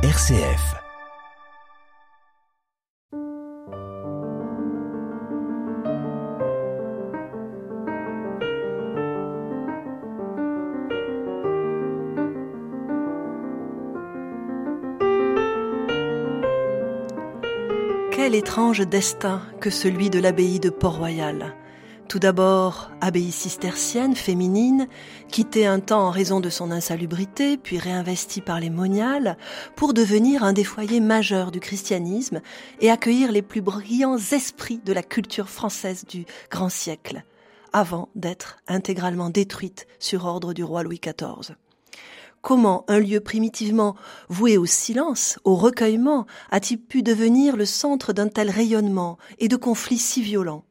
RCF. Quel étrange destin que celui de l'abbaye de Port-Royal. Tout d'abord, abbaye cistercienne féminine, quittée un temps en raison de son insalubrité, puis réinvestie par les moniales, pour devenir un des foyers majeurs du christianisme et accueillir les plus brillants esprits de la culture française du grand siècle, avant d'être intégralement détruite sur ordre du roi Louis XIV. Comment un lieu primitivement voué au silence, au recueillement, a-t-il pu devenir le centre d'un tel rayonnement et de conflits si violents?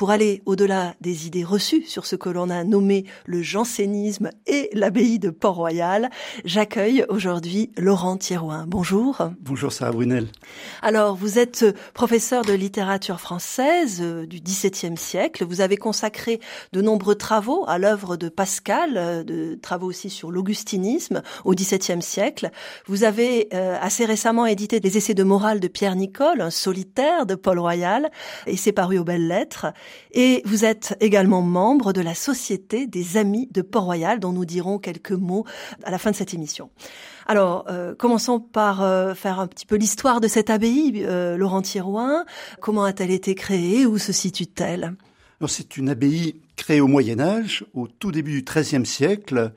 Pour aller au-delà des idées reçues sur ce que l'on a nommé le jansénisme et l'abbaye de Port-Royal, j'accueille aujourd'hui Laurent Thierouin. Bonjour. Bonjour Sarah Brunel. Alors, vous êtes professeur de littérature française euh, du XVIIe siècle. Vous avez consacré de nombreux travaux à l'œuvre de Pascal, euh, de travaux aussi sur l'augustinisme au XVIIe siècle. Vous avez euh, assez récemment édité des essais de morale de Pierre Nicole, un solitaire de Paul Royal, et c'est paru aux belles lettres. Et vous êtes également membre de la Société des Amis de Port-Royal, dont nous dirons quelques mots à la fin de cette émission. Alors, euh, commençons par euh, faire un petit peu l'histoire de cette abbaye, euh, Laurent Thirouin. Comment a-t-elle été créée? Où se situe-t-elle? C'est une abbaye créée au Moyen Âge, au tout début du XIIIe siècle,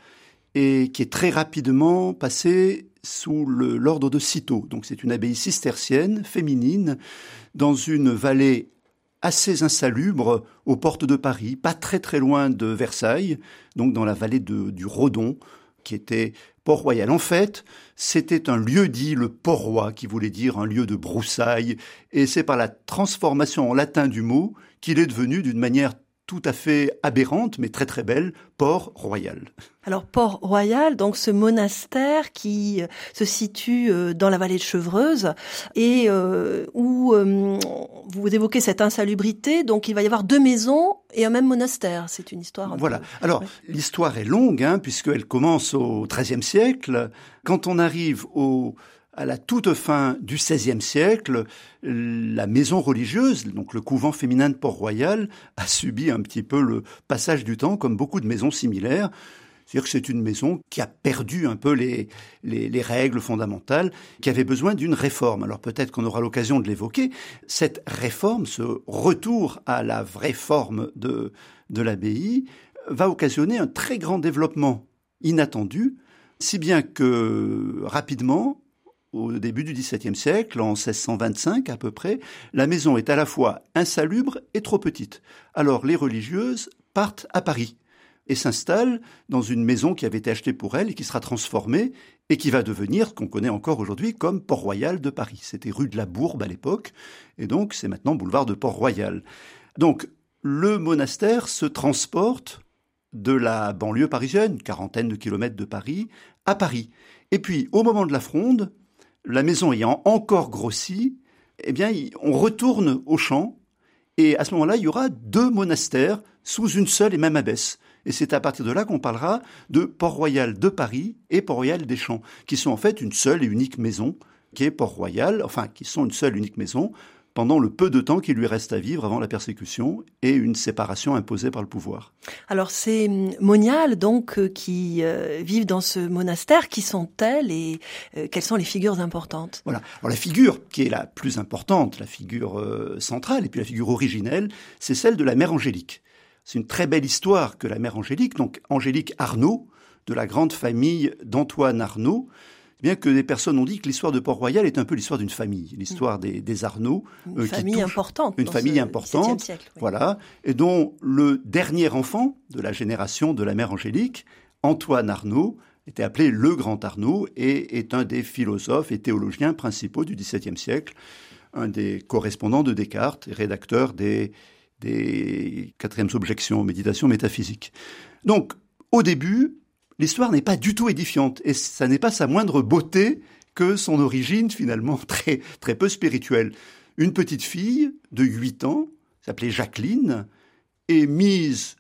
et qui est très rapidement passée sous l'ordre de Cîteaux. Donc c'est une abbaye cistercienne, féminine, dans une vallée assez insalubre aux portes de Paris, pas très très loin de Versailles, donc dans la vallée du Rodon, qui était Port-Royal. En fait, c'était un lieu dit le Port-Roi, qui voulait dire un lieu de broussailles, et c'est par la transformation en latin du mot qu'il est devenu d'une manière tout à fait aberrante, mais très très belle, Port-Royal. Alors Port-Royal, donc ce monastère qui euh, se situe euh, dans la vallée de Chevreuse et euh, où vous évoquez cette insalubrité, donc il va y avoir deux maisons et un même monastère. C'est une histoire. voilà. Alors l'histoire est longue, hein, puisqu'elle commence au XIIIe siècle. Quand on arrive au à la toute fin du XVIe siècle, la maison religieuse, donc le couvent féminin de Port-Royal, a subi un petit peu le passage du temps, comme beaucoup de maisons similaires. C'est-à-dire que c'est une maison qui a perdu un peu les, les, règles fondamentales, qui avait besoin d'une réforme. Alors peut-être qu'on aura l'occasion de l'évoquer. Cette réforme, ce retour à la vraie forme de, de l'abbaye, va occasionner un très grand développement inattendu, si bien que rapidement, au début du XVIIe siècle, en 1625 à peu près, la maison est à la fois insalubre et trop petite. Alors les religieuses partent à Paris et s'installent dans une maison qui avait été achetée pour elles et qui sera transformée et qui va devenir qu'on connaît encore aujourd'hui comme Port-Royal de Paris. C'était rue de la Bourbe à l'époque et donc c'est maintenant boulevard de Port-Royal. Donc le monastère se transporte de la banlieue parisienne, quarantaine de kilomètres de Paris, à Paris. Et puis, au moment de la fronde, la maison ayant encore grossi, eh bien, on retourne au champ, et à ce moment-là, il y aura deux monastères sous une seule et même abbesse. Et c'est à partir de là qu'on parlera de Port-Royal de Paris et Port-Royal des Champs, qui sont en fait une seule et unique maison, qui est Port-Royal, enfin, qui sont une seule et unique maison, pendant le peu de temps qui lui reste à vivre avant la persécution et une séparation imposée par le pouvoir. Alors ces moniales donc euh, qui euh, vivent dans ce monastère, qui sont-elles et euh, quelles sont les figures importantes? Voilà. Alors la figure qui est la plus importante, la figure centrale et puis la figure originelle, c'est celle de la mère Angélique. C'est une très belle histoire que la mère Angélique, donc Angélique Arnaud, de la grande famille d'Antoine Arnaud, bien que des personnes ont dit que l'histoire de Port-Royal est un peu l'histoire d'une famille, l'histoire des, des Arnaud. Une euh, famille importante. Une famille importante, siècle, voilà, et dont le dernier enfant de la génération de la mère Angélique, Antoine Arnaud, était appelé le Grand Arnaud et est un des philosophes et théologiens principaux du XVIIe siècle, un des correspondants de Descartes, rédacteur des, des quatrièmes objections aux méditations métaphysiques. Donc, au début, l'histoire n'est pas du tout édifiante et ça n'est pas sa moindre beauté que son origine finalement très, très peu spirituelle. Une petite fille de 8 ans, s'appelait Jacqueline, est mise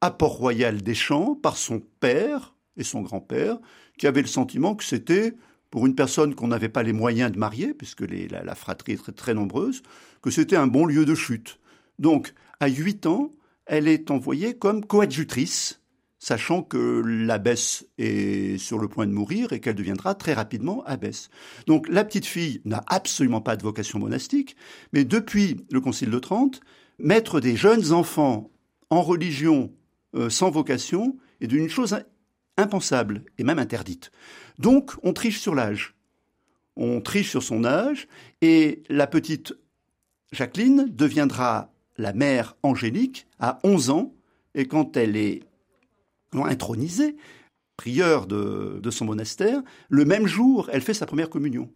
à Port-Royal des Champs par son père et son grand-père, qui avaient le sentiment que c'était pour une personne qu'on n'avait pas les moyens de marier, puisque la, fratrie est très, très nombreuse, que c'était un bon lieu de chute. Donc, à 8 ans, elle est envoyée comme coadjutrice, sachant que l'abbesse est sur le point de mourir et qu'elle deviendra très rapidement abbesse. Donc la petite fille n'a absolument pas de vocation monastique, mais depuis le Concile de Trente, mettre des jeunes enfants en religion euh, sans vocation est d'une chose impensable et même interdite. Donc on triche sur l'âge. On triche sur son âge et la petite Jacqueline deviendra la mère Angélique à 11 ans et quand elle est intronisée, prieure de, de son monastère, le même jour, elle fait sa première communion.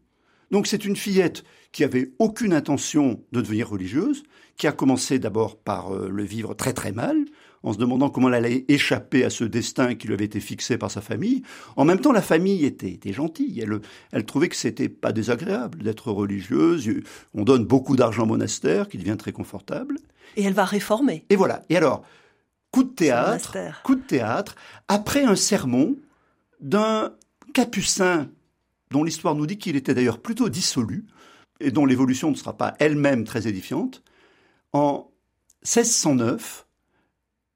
Donc c'est une fillette qui avait aucune intention de devenir religieuse, qui a commencé d'abord par euh, le vivre très très mal, en se demandant comment elle allait échapper à ce destin qui lui avait été fixé par sa famille. En même temps, la famille était, gentille. Elle, elle trouvait que c'était pas désagréable d'être religieuse. On donne beaucoup d'argent au monastère, qui devient très confortable. Et elle va réformer. Et voilà. Et alors, coup de théâtre, coup de théâtre, après un sermon d'un capucin dont l'histoire nous dit qu'il était d'ailleurs plutôt dissolu et dont l'évolution ne sera pas elle-même très édifiante. En 1609,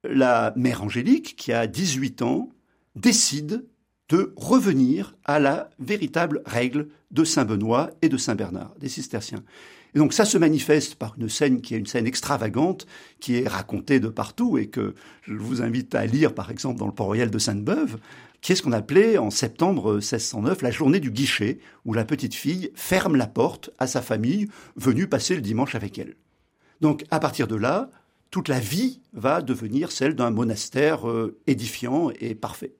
la mère Angélique, qui a 18 ans, décide de revenir à la véritable règle de Saint Benoît et de Saint Bernard, des cisterciens. Et donc ça se manifeste par une scène qui est une scène extravagante, qui est racontée de partout et que je vous invite à lire par exemple dans le Port Royal de Sainte-Beuve, qui est ce qu'on appelait en septembre 1609 la journée du guichet, où la petite fille ferme la porte à sa famille venue passer le dimanche avec elle. Donc à partir de là, toute la vie va devenir celle d'un monastère euh, édifiant et parfait.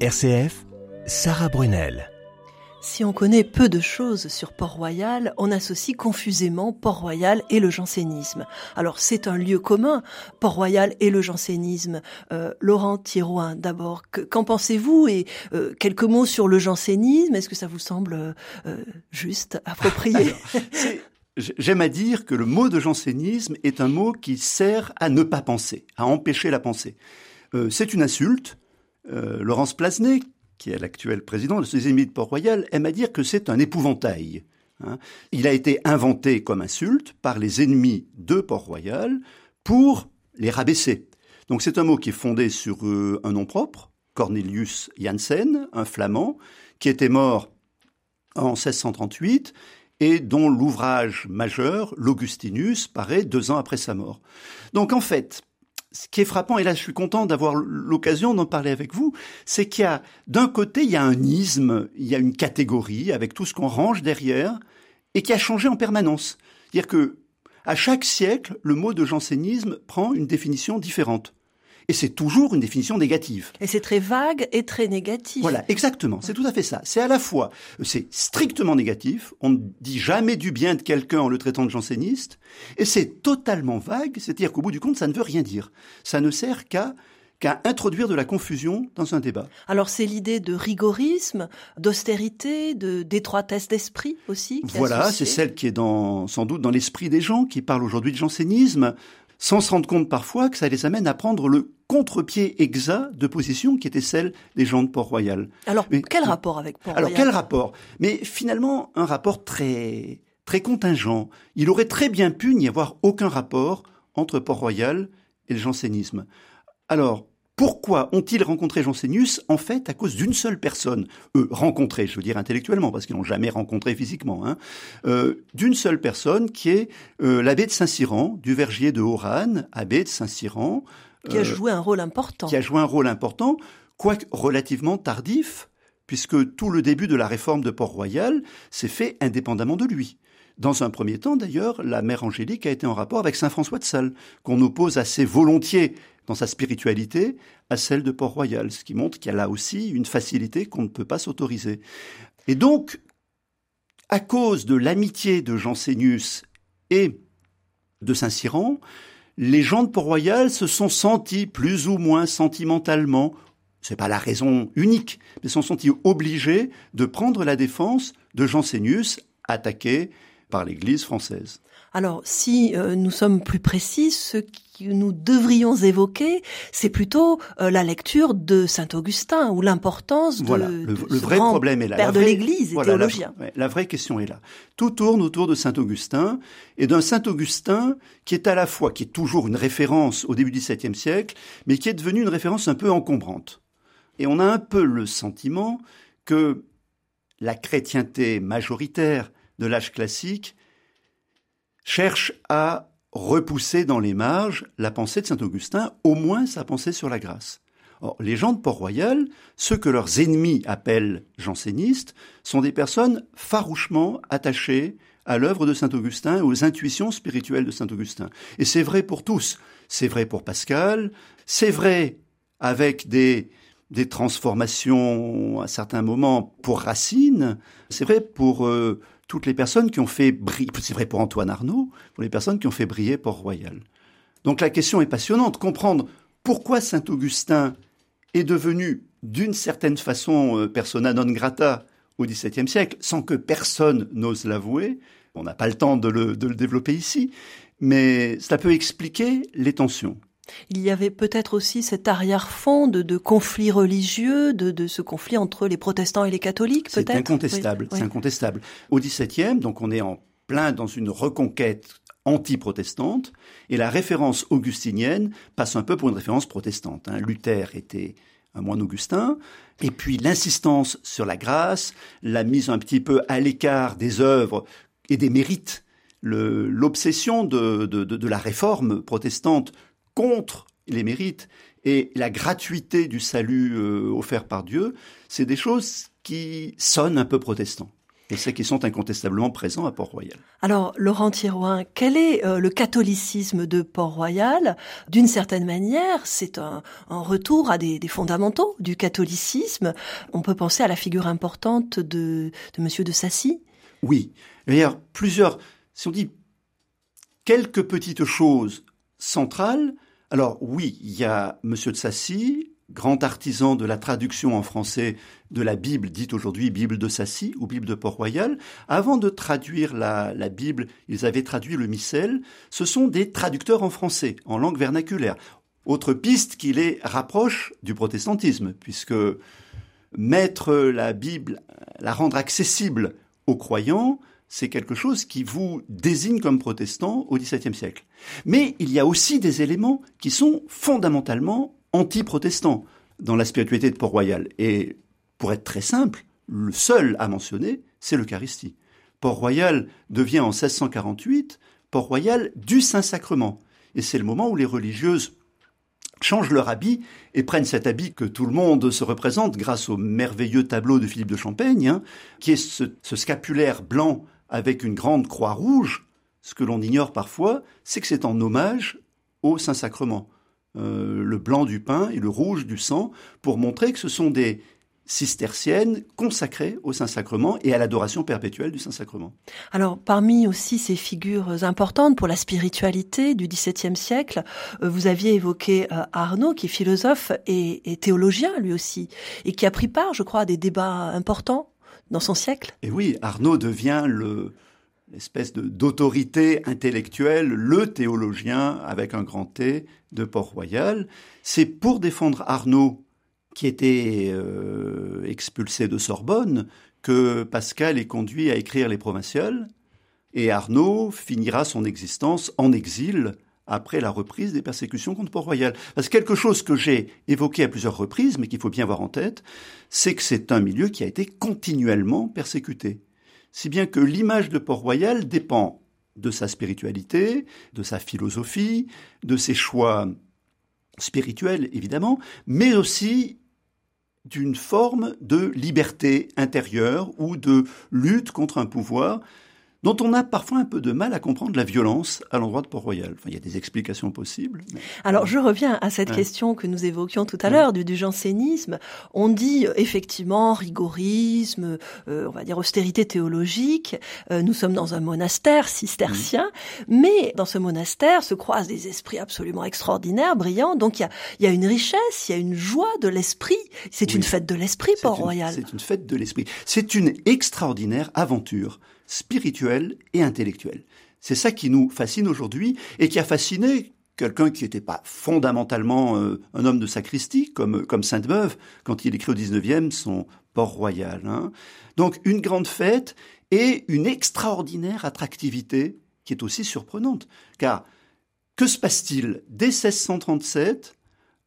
RCF, Sarah Brunel. Si on connaît peu de choses sur Port-Royal, on associe confusément Port-Royal et le jansénisme. Alors c'est un lieu commun, Port-Royal et le jansénisme. Euh, Laurent Thirouin, d'abord, qu'en pensez-vous et euh, quelques mots sur le jansénisme? Est-ce que ça vous semble euh, juste, approprié? J'aime à dire que le mot de jansénisme est un mot qui sert à ne pas penser, à empêcher la pensée. c'est une insulte, Laurence Plasnet, qui est l'actuel président de ces ennemis de Port-Royal, aime à dire que c'est un épouvantail. Hein. Il a été inventé comme insulte par les ennemis de Port-Royal pour les rabaisser. Donc c'est un mot qui est fondé sur euh, un nom propre, Cornelius Janssen, un flamand, qui était mort en 1638 et dont l'ouvrage majeur, l'Augustinus, paraît deux ans après sa mort. Donc en fait, ce qui est frappant, et là je suis content d'avoir l'occasion d'en parler avec vous, c'est qu'il y a d'un côté il y a un isme, il y a une catégorie avec tout ce qu'on range derrière, et qui a changé en permanence. C'est-à-dire que à chaque siècle, le mot de jansénisme prend une définition différente. Et c'est toujours une définition négative. Et c'est très vague et très négatif. Voilà, exactement. C'est tout à fait ça. C'est à la fois, c'est strictement négatif. On ne dit jamais du bien de quelqu'un en le traitant de janséniste. Et c'est totalement vague. C'est-à-dire qu'au bout du compte, ça ne veut rien dire. Ça ne sert qu'à qu'à introduire de la confusion dans un débat. Alors c'est l'idée de rigorisme, d'austérité, de d'étroitesse d'esprit aussi. voilà, c'est celle qui est dans, sans doute dans l'esprit des gens qui parlent aujourd'hui de jansénisme, sans se rendre compte parfois que ça les amène à prendre le contre-pied exact de position qui était celle des gens de Port-Royal. Alors, quel rapport avec Port-Royal? Alors, quel rapport? Mais finalement, un rapport très, très contingent. Il aurait très bien pu n'y avoir aucun rapport entre Port-Royal et le jansénisme. Alors, pourquoi ont-ils rencontré Jansénius? En fait, à cause d'une seule personne. Eux, rencontré, je veux dire intellectuellement, parce qu'ils n'ont jamais rencontré physiquement. Hein. Euh, d'une seule personne qui est euh, l'abbé de Saint-Cyran, du vergier de Oran, abbé de Saint-Cyran. Qui a euh, joué un rôle important. Qui a joué un rôle important, quoique relativement tardif, puisque tout le début de la réforme de Port-Royal s'est fait indépendamment de lui. Dans un premier temps, d'ailleurs, la mère Angélique a été en rapport avec Saint François de Sales, qu'on oppose assez volontiers dans sa spiritualité à celle de Port-Royal, ce qui montre qu'il y a là aussi une facilité qu'on ne peut pas s'autoriser. Et donc, à cause de l'amitié de Jansénius et de Saint-Cyran, les gens de Port-Royal se sont sentis plus ou moins sentimentalement, c'est pas la raison unique, mais se sont sentis obligés de prendre la défense de Jansénius attaqué par l'Église française. Alors, si euh, nous sommes plus précis, ce que nous devrions évoquer, c'est plutôt euh, la lecture de Saint Augustin ou l'importance de, le, vrai problème est là. père de l'Église et théologien. La, la, vraie question est là. Tout tourne autour de Saint Augustin et d'un Saint Augustin qui est à la fois, qui est toujours une référence au début du XVIIe siècle, mais qui est devenu une référence un peu encombrante. Et on a un peu le sentiment que la chrétienté majoritaire de l'âge classique cherche à repousser dans les marges la pensée de saint Augustin, au moins sa pensée sur la grâce. Or, les gens de Port-Royal, ceux que leurs ennemis appellent jansénistes, sont des personnes farouchement attachées à l'œuvre de saint Augustin aux intuitions spirituelles de saint Augustin. Et c'est vrai pour tous. C'est vrai pour Pascal, c'est vrai avec des, des transformations à certains moments pour Racine, c'est vrai pour euh, toutes les personnes qui ont fait briller, c'est vrai pour Antoine Arnaud, pour les personnes qui ont fait briller Port-Royal. Donc la question est passionnante, comprendre pourquoi Saint-Augustin est devenu d'une certaine façon euh, persona non grata au XVIIe siècle, sans que personne n'ose l'avouer. On n'a pas le temps de le développer ici, mais cela peut expliquer les tensions. Il y avait peut-être aussi cet arrière-fond de, conflits religieux, de, ce conflit entre les protestants et les catholiques, peut-être? C'est incontestable, c'est incontestable. Au XVIIe, donc on est en plein dans une reconquête anti-protestante, et la référence augustinienne passe un peu pour une référence protestante. Hein. Luther était un moine augustin, et puis l'insistance sur la grâce, la mise un petit peu à l'écart des œuvres et des mérites, l'obsession de, la réforme protestante contre les mérites et la gratuité du salut euh, offert par Dieu, c'est des choses qui sonnent un peu protestants. Et c'est qui sont incontestablement présents à Port-Royal. Alors, Laurent Thirouin, quel est euh, le catholicisme de Port-Royal? D'une certaine manière, c'est un, retour à des, fondamentaux du catholicisme. On peut penser à la figure importante de, de Monsieur de Sassy? Oui. A plusieurs, si on dit quelques petites choses centrales, alors oui, il y a Monsieur de Sassy, grand artisan de la traduction en français de la Bible, dite aujourd'hui Bible de Sassy ou Bible de Port-Royal. Avant de traduire la, Bible, ils avaient traduit le missel. Ce sont des traducteurs en français, en langue vernaculaire. Autre piste qui les rapproche du protestantisme, puisque mettre la Bible, la rendre accessible aux croyants, c'est quelque chose qui vous désigne comme protestant au XVIIe siècle. Mais il y a aussi des éléments qui sont fondamentalement anti-protestants dans la spiritualité de Port-Royal. Et pour être très simple, le seul à mentionner, c'est l'Eucharistie. Port-Royal devient en 1648 Port-Royal du Saint-Sacrement. Et c'est le moment où les religieuses changent leur habit et prennent cet habit que tout le monde se représente grâce au merveilleux tableau de Philippe de Champaigne, hein, qui est ce scapulaire blanc avec une grande croix rouge, ce que l'on ignore parfois, c'est que c'est en hommage au Saint-Sacrement. Euh, le blanc du pain et le rouge du sang, pour montrer que ce sont des cisterciennes consacrées au Saint-Sacrement et à l'adoration perpétuelle du Saint-Sacrement. Alors, parmi aussi ces figures importantes pour la spiritualité du XVIIe siècle, euh, vous aviez évoqué euh, Arnaud, qui est philosophe et, et théologien lui aussi, et qui a pris part, je crois, à des débats importants dans son siècle? Et oui, Arnaud devient le, l'espèce d'autorité intellectuelle, le théologien avec un grand T de Port-Royal. C'est pour défendre Arnaud, qui était euh, expulsé de Sorbonne, que Pascal est conduit à écrire les provinciales, et Arnaud finira son existence en exil après la reprise des persécutions contre Port-Royal. Parce que quelque chose que j'ai évoqué à plusieurs reprises, mais qu'il faut bien avoir en tête, c'est que c'est un milieu qui a été continuellement persécuté. Si bien que l'image de Port-Royal dépend de sa spiritualité, de sa philosophie, de ses choix spirituels évidemment, mais aussi d'une forme de liberté intérieure ou de lutte contre un pouvoir dont on a parfois un peu de mal à comprendre la violence à l'endroit de Port-Royal. Enfin, il y a des explications possibles. Alors, je reviens à cette question que nous évoquions tout à l'heure du, du, jansénisme. On dit euh, effectivement rigorisme, euh, on va dire austérité théologique. Euh, nous sommes dans un monastère cistercien, mais dans ce monastère se croisent des esprits absolument extraordinaires, brillants. Donc, il y a, il y a une richesse, il y a une joie de l'esprit. C'est une fête de l'esprit, Port-Royal. C'est une fête de l'esprit. C'est une extraordinaire aventure spirituel et intellectuel. C'est ça qui nous fascine aujourd'hui et qui a fasciné quelqu'un qui n'était pas fondamentalement euh, un homme de sacristie, comme, Sainte-Beuve, quand il écrit au 19e son Port-Royal. Hein. Donc une grande fête et une extraordinaire attractivité qui est aussi surprenante. Car que se passe-t-il? Dès 1637,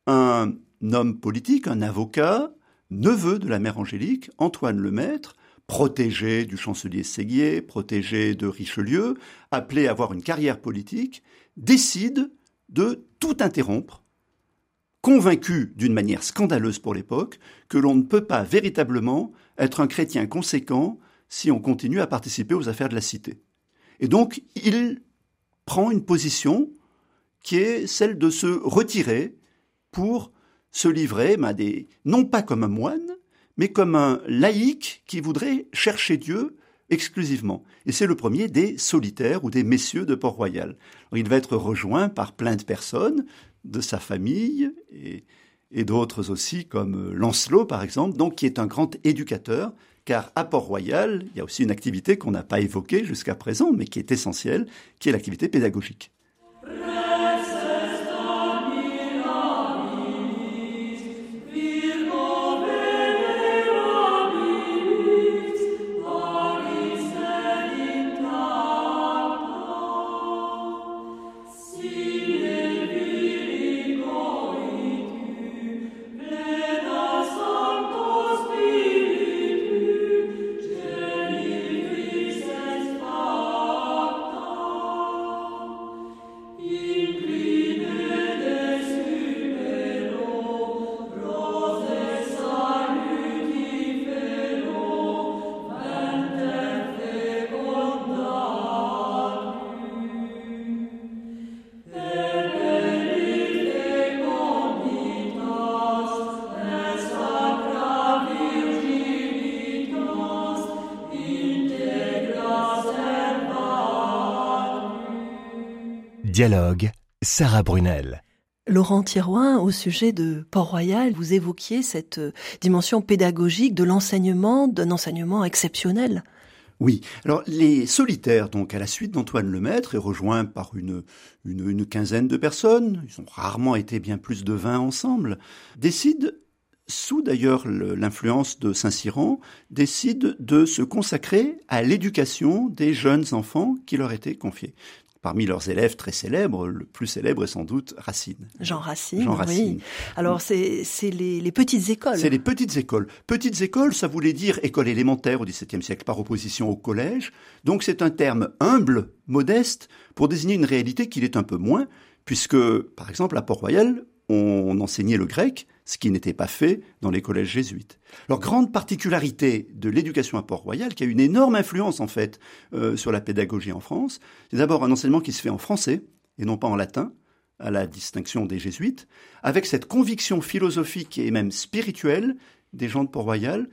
un homme politique, un avocat, neveu de la mère Angélique, Antoine Lemaître, protégé du chancelier Séguier, protégé de Richelieu, appelé à avoir une carrière politique, décide de tout interrompre, convaincu d'une manière scandaleuse pour l'époque que l'on ne peut pas véritablement être un chrétien conséquent si on continue à participer aux affaires de la cité. Et donc, il prend une position qui est celle de se retirer pour se livrer, ben, des, non pas comme un moine, mais comme un laïc qui voudrait chercher Dieu exclusivement. Et c'est le premier des solitaires ou des messieurs de Port-Royal. Il va être rejoint par plein de personnes, de sa famille et, d'autres aussi, comme Lancelot par exemple, donc qui est un grand éducateur, car à Port-Royal, il y a aussi une activité qu'on n'a pas évoquée jusqu'à présent, mais qui est essentielle, qui est l'activité pédagogique. Dialogue, Sarah Brunel. Laurent Thirouin, au sujet de Port-Royal, vous évoquiez cette euh, dimension pédagogique de l'enseignement, d'un enseignement exceptionnel. Oui. Alors, les solitaires, donc, à la suite d'Antoine Lemaître, et rejoints par une, une, une, quinzaine de personnes, ils ont rarement été bien plus de 20 ensemble, décident, sous d'ailleurs l'influence de Saint-Cyran, décident de se consacrer à l'éducation des jeunes enfants qui leur étaient confiés parmi leurs élèves très célèbres, le plus célèbre est sans doute Racine. Jean Racine. Jean Racine. Oui. Alors c'est les, les, petites écoles. C'est les petites écoles. Petites écoles, ça voulait dire école élémentaire au XVIIe siècle par opposition au collège. Donc c'est un terme humble, modeste, pour désigner une réalité qu'il est un peu moins, puisque par exemple à Port-Royal, on enseignait le grec, ce qui n'était pas fait dans les collèges jésuites. Alors, grande particularité de l'éducation à Port-Royal, qui a une énorme influence en fait euh, sur la pédagogie en France, c'est d'abord un enseignement qui se fait en français et non pas en latin, à la distinction des jésuites, avec cette conviction philosophique et même spirituelle des gens de Port-Royal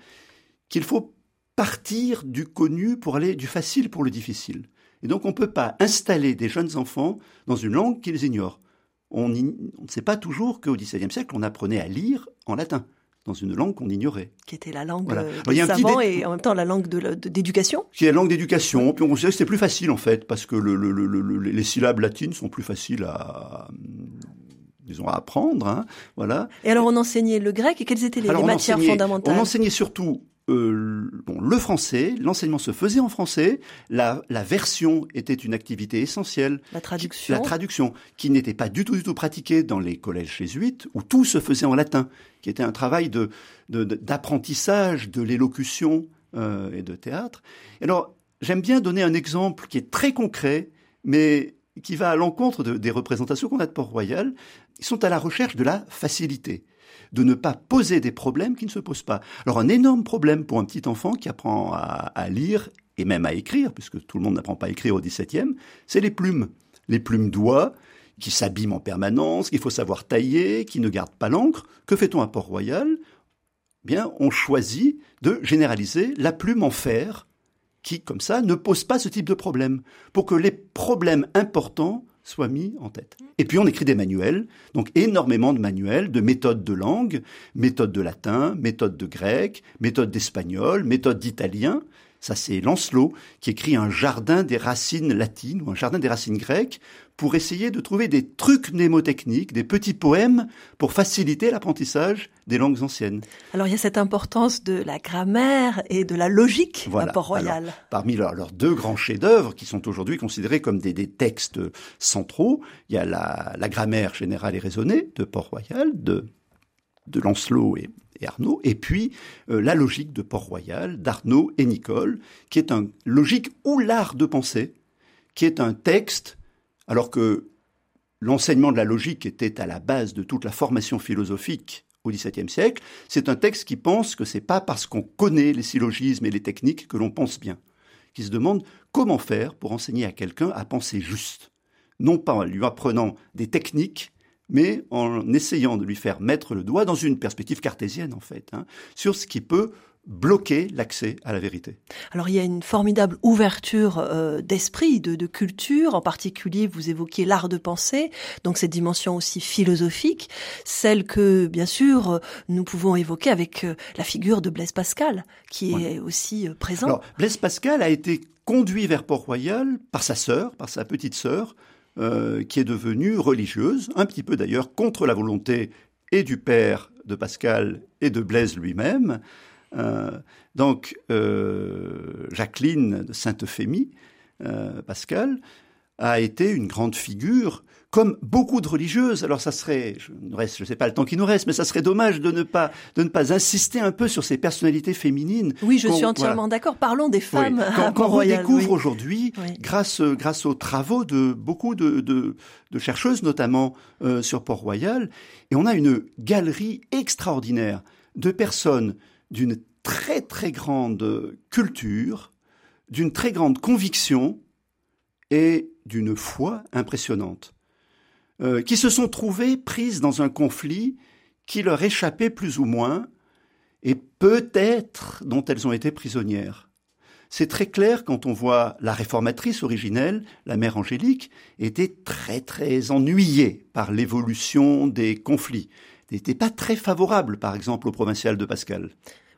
qu'il faut partir du connu pour aller du facile pour le difficile. Et donc on ne peut pas installer des jeunes enfants dans une langue qu'ils ignorent on, ne sait pas toujours qu'au XVIIe siècle, on apprenait à lire en latin dans une langue qu'on ignorait. Qui était la langue voilà. des savants et en même temps la langue d'éducation. Qui est la langue d'éducation. Puis on considérait que c'était plus facile en fait, parce que les syllabes latines sont plus faciles à, disons, à apprendre. Hein, voilà. Et alors on enseignait le grec et quelles étaient les, matières fondamentales? On enseignait surtout euh, bon, le français, l'enseignement se faisait en français, la, la, version était une activité essentielle. La traduction. la traduction, qui n'était pas du tout, du tout pratiquée dans les collèges jésuites, où tout se faisait en latin, qui était un travail de, d'apprentissage de, l'élocution euh, et de théâtre. alors, j'aime bien donner un exemple qui est très concret, mais qui va à l'encontre des représentations qu'on a de Port-Royal. Ils sont à la recherche de la facilité de ne pas poser des problèmes qui ne se posent pas. Alors un énorme problème pour un petit enfant qui apprend à, lire et même à écrire, puisque tout le monde n'apprend pas à écrire au XVIIe, c'est les plumes. Les plumes d'oie qui s'abîment en permanence, qu'il faut savoir tailler, qui ne gardent pas l'encre. Que fait-on à Port-Royal? Bien, on choisit de généraliser la plume en fer, qui, comme ça, ne pose pas ce type de problème, pour que les problèmes importants soit mis en tête. Et puis on écrit des manuels, donc énormément de manuels, de méthodes de langue, méthodes de latin, méthodes de grec, méthodes d'espagnol, méthodes d'italien. Ça, c'est Lancelot qui écrit un jardin des racines latines ou un jardin des racines grecques pour essayer de trouver des trucs mnémotechniques, des petits poèmes pour faciliter l'apprentissage des langues anciennes. Alors il y a cette importance de la grammaire et de la logique à Port-Royal. parmi leurs, deux grands chefs-d'œuvre qui sont aujourd'hui considérés comme des, textes centraux, il y a la, grammaire générale et raisonnée de Port-Royal, de, de Lancelot et, Arnaud, et puis euh, la logique de Port-Royal, d'Arnaud et Nicole, qui est un logique ou l'art de penser, qui est un texte alors que l'enseignement de la logique était à la base de toute la formation philosophique au XVIIe siècle, c'est un texte qui pense que c'est pas parce qu'on connaît les syllogismes et les techniques que l'on pense bien, qui se demande comment faire pour enseigner à quelqu'un à penser juste, non pas en lui apprenant des techniques, mais en essayant de lui faire mettre le doigt dans une perspective cartésienne en fait, hein, sur ce qui peut bloquer l'accès à la vérité. Alors il y a une formidable ouverture euh, d'esprit, de, culture, en particulier vous évoquiez l'art de penser, donc cette dimension aussi philosophique, celle que bien sûr nous pouvons évoquer avec euh, la figure de Blaise Pascal, qui est aussi euh, présent. Alors Blaise Pascal a été conduit vers Port-Royal par sa sœur, par sa petite sœur, qui est devenue religieuse, un petit peu d'ailleurs contre la volonté et du père de Pascal et de Blaise lui-même. Euh, donc, euh, Jacqueline de Sainte-Euphémie, euh, Pascal, a été une grande figure, comme beaucoup de religieuses. Alors ça serait, je ne je sais pas le temps qui nous reste, mais ça serait dommage de ne pas de ne pas insister un peu sur ces personnalités féminines. Oui, je suis entièrement d'accord. Parlons des femmes. Qu'on redécouvre aujourd'hui, grâce grâce aux travaux de beaucoup de de, de chercheuses, notamment sur Port-Royal, et on a une galerie extraordinaire de personnes d'une très très grande culture, d'une très grande conviction et d'une foi impressionnante, euh, qui se sont trouvées prises dans un conflit qui leur échappait plus ou moins, et peut-être dont elles ont été prisonnières. C'est très clair quand on voit la réformatrice originelle, la mère Angélique, était très très ennuyée par l'évolution des conflits. N'était pas très favorable, par exemple, au provincial de Pascal.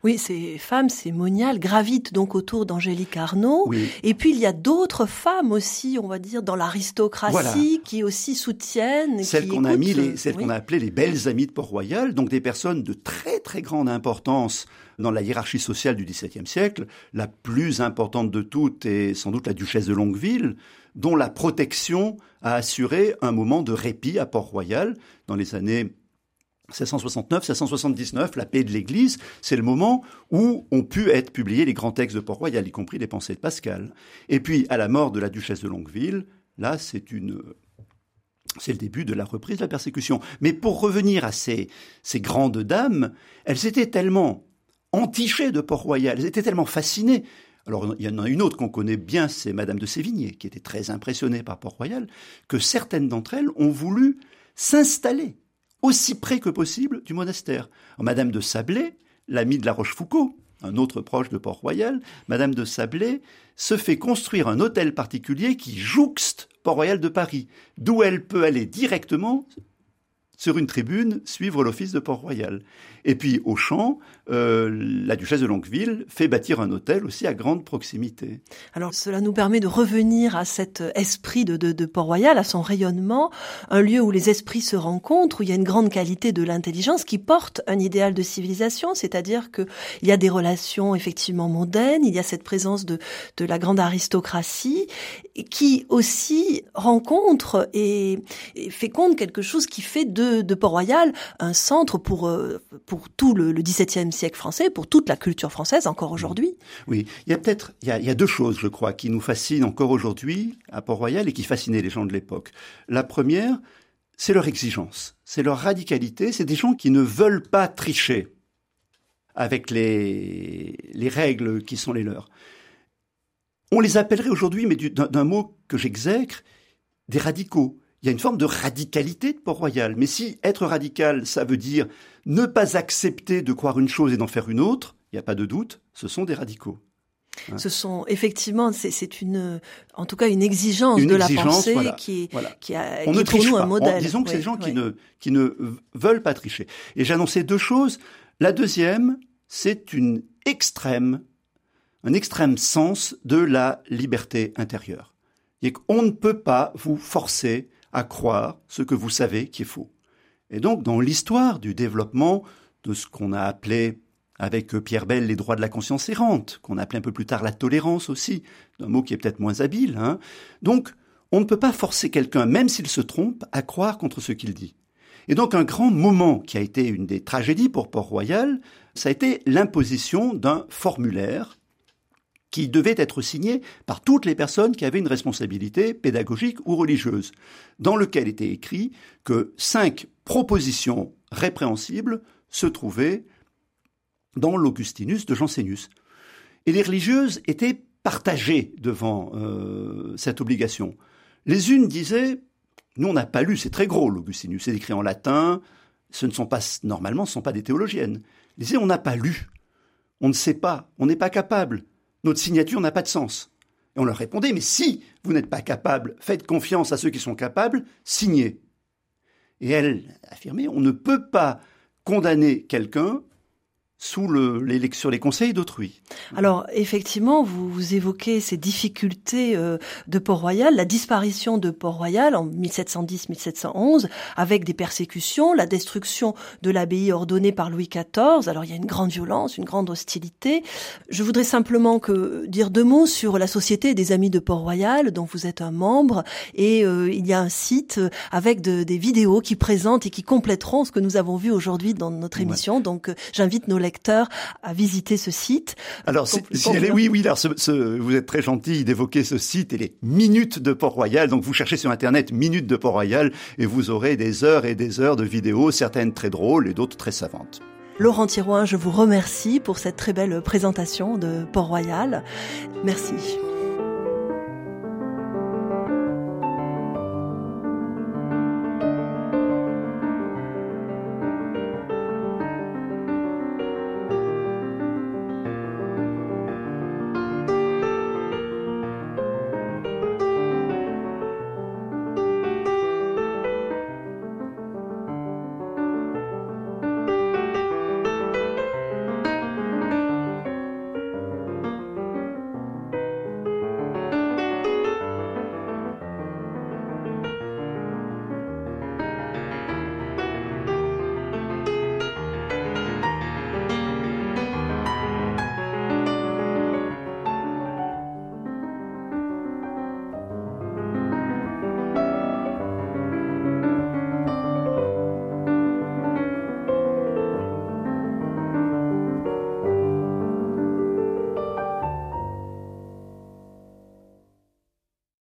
Oui, ces femmes, ces moniales, gravitent donc autour d'Angélique Arnaud. Et puis il y a d'autres femmes aussi, on va dire, dans l'aristocratie, qui aussi soutiennent. Celles qu'on a mis, les, celles qu'on a appelées les belles amies de Port-Royal, donc des personnes de très très grande importance dans la hiérarchie sociale du XVIIe siècle. La plus importante de toutes est sans doute la duchesse de Longueville, dont la protection a assuré un moment de répit à Port-Royal dans les années 1669, 1679, la paix de l'Église, c'est le moment où ont pu être publiés les grands textes de Port-Royal, y compris les pensées de Pascal. Et puis, à la mort de la duchesse de Longueville, là, c'est une, c'est le début de la reprise de la persécution. Mais pour revenir à ces, ces grandes dames, elles étaient tellement entichées de Port-Royal, elles étaient tellement fascinées. Alors, il y en a une autre qu'on connaît bien, c'est Madame de Sévigné, qui était très impressionnée par Port-Royal, que certaines d'entre elles ont voulu s'installer aussi près que possible du monastère. Madame de Sablé, l'amie de la Rochefoucauld, un autre proche de Port-Royal, Madame de Sablé se fait construire un hôtel particulier qui jouxte Port-Royal de Paris, d'où elle peut aller directement sur une tribune suivre l'office de Port-Royal. Et puis au champ, euh, la duchesse de Longueville fait bâtir un hôtel aussi à grande proximité. Alors cela nous permet de revenir à cet esprit de, Port-Royal, à son rayonnement, un lieu où les esprits se rencontrent, où il y a une grande qualité de l'intelligence qui porte un idéal de civilisation, c'est-à-dire qu'il y a des relations effectivement mondaines, il y a cette présence de la grande aristocratie qui aussi rencontre et, et féconde quelque chose qui fait de, de Port-Royal un centre pour, euh, pour tout le, le XVIIe siècle français, pour toute la culture française encore aujourd'hui. Oui, il y a peut-être, il, il y a, deux choses, je crois, qui nous fascinent encore aujourd'hui à Port-Royal et qui fascinaient les gens de l'époque. La première, c'est leur exigence, c'est leur radicalité, c'est des gens qui ne veulent pas tricher avec les, les règles qui sont les leurs. On les appellerait aujourd'hui, mais d'un mot que j'exècre, des radicaux. Il y a une forme de radicalité de Port-Royal. Mais si être radical, ça veut dire ne pas accepter de croire une chose et d'en faire une autre, il n'y a pas de doute, ce sont des radicaux. Hein. Ce sont effectivement, c'est une, en tout cas, une exigence une de exigence, la pensée voilà, qui, voilà. qui, a, On qui ne est pour nous pas. un modèle. On, disons que c'est des gens qui ne qui ne veulent pas tricher. Et annoncé deux choses. La deuxième, c'est une extrême, un extrême sens de la liberté intérieure. Et on ne peut pas vous forcer à croire ce que vous savez qui est faux. Et donc, dans l'histoire du développement de ce qu'on a appelé avec Pierre Bell les droits de la conscience errante, qu'on appelait un peu plus tard la tolérance aussi, un mot qui est peut-être moins habile. Hein. Donc, on ne peut pas forcer quelqu'un, même s'il se trompe, à croire contre ce qu'il dit. Et donc, un grand moment qui a été une des tragédies pour Port-Royal, ça a été l'imposition d'un formulaire qui devait être signé par toutes les personnes qui avaient une responsabilité pédagogique ou religieuse, dans lequel était écrit que cinq propositions répréhensibles se trouvaient dans l'Augustinus de Jansénus. Et les religieuses étaient partagées devant euh, cette obligation. Les unes disaient, nous on n'a pas lu, c'est très gros l'Augustinus, c'est écrit en latin, ce ne sont pas, normalement, ce ne sont pas des théologiennes. Elles disaient, on n'a pas lu, on ne sait pas, on n'est pas capable, notre signature n'a pas de sens. Et on leur répondait, mais si vous n'êtes pas capable, faites confiance à ceux qui sont capables, signez. Et elle affirmait, on ne peut pas condamner quelqu'un sous le, les, sur les conseils d'autrui. Alors effectivement, vous, vous, évoquez ces difficultés euh, de Port-Royal, la disparition de Port-Royal en 1710-1711, avec des persécutions, la destruction de l'abbaye ordonnée par Louis XIV. Alors il y a une grande violence, une grande hostilité. Je voudrais simplement que dire deux mots sur la Société des Amis de Port-Royal, dont vous êtes un membre, et euh, il y a un site avec de, des vidéos qui présentent et qui compléteront ce que nous avons vu aujourd'hui dans notre émission. Ouais. Donc euh, j'invite nos lecteurs à visiter ce site. Alors, si, si elle est, oui, oui, alors ce, ce, vous êtes très gentil d'évoquer ce site et les minutes de Port-Royal. Donc, vous cherchez sur Internet minutes de Port-Royal et vous aurez des heures et des heures de vidéos, certaines très drôles et d'autres très savantes. Laurent Thirouin, je vous remercie pour cette très belle présentation de Port-Royal. Merci.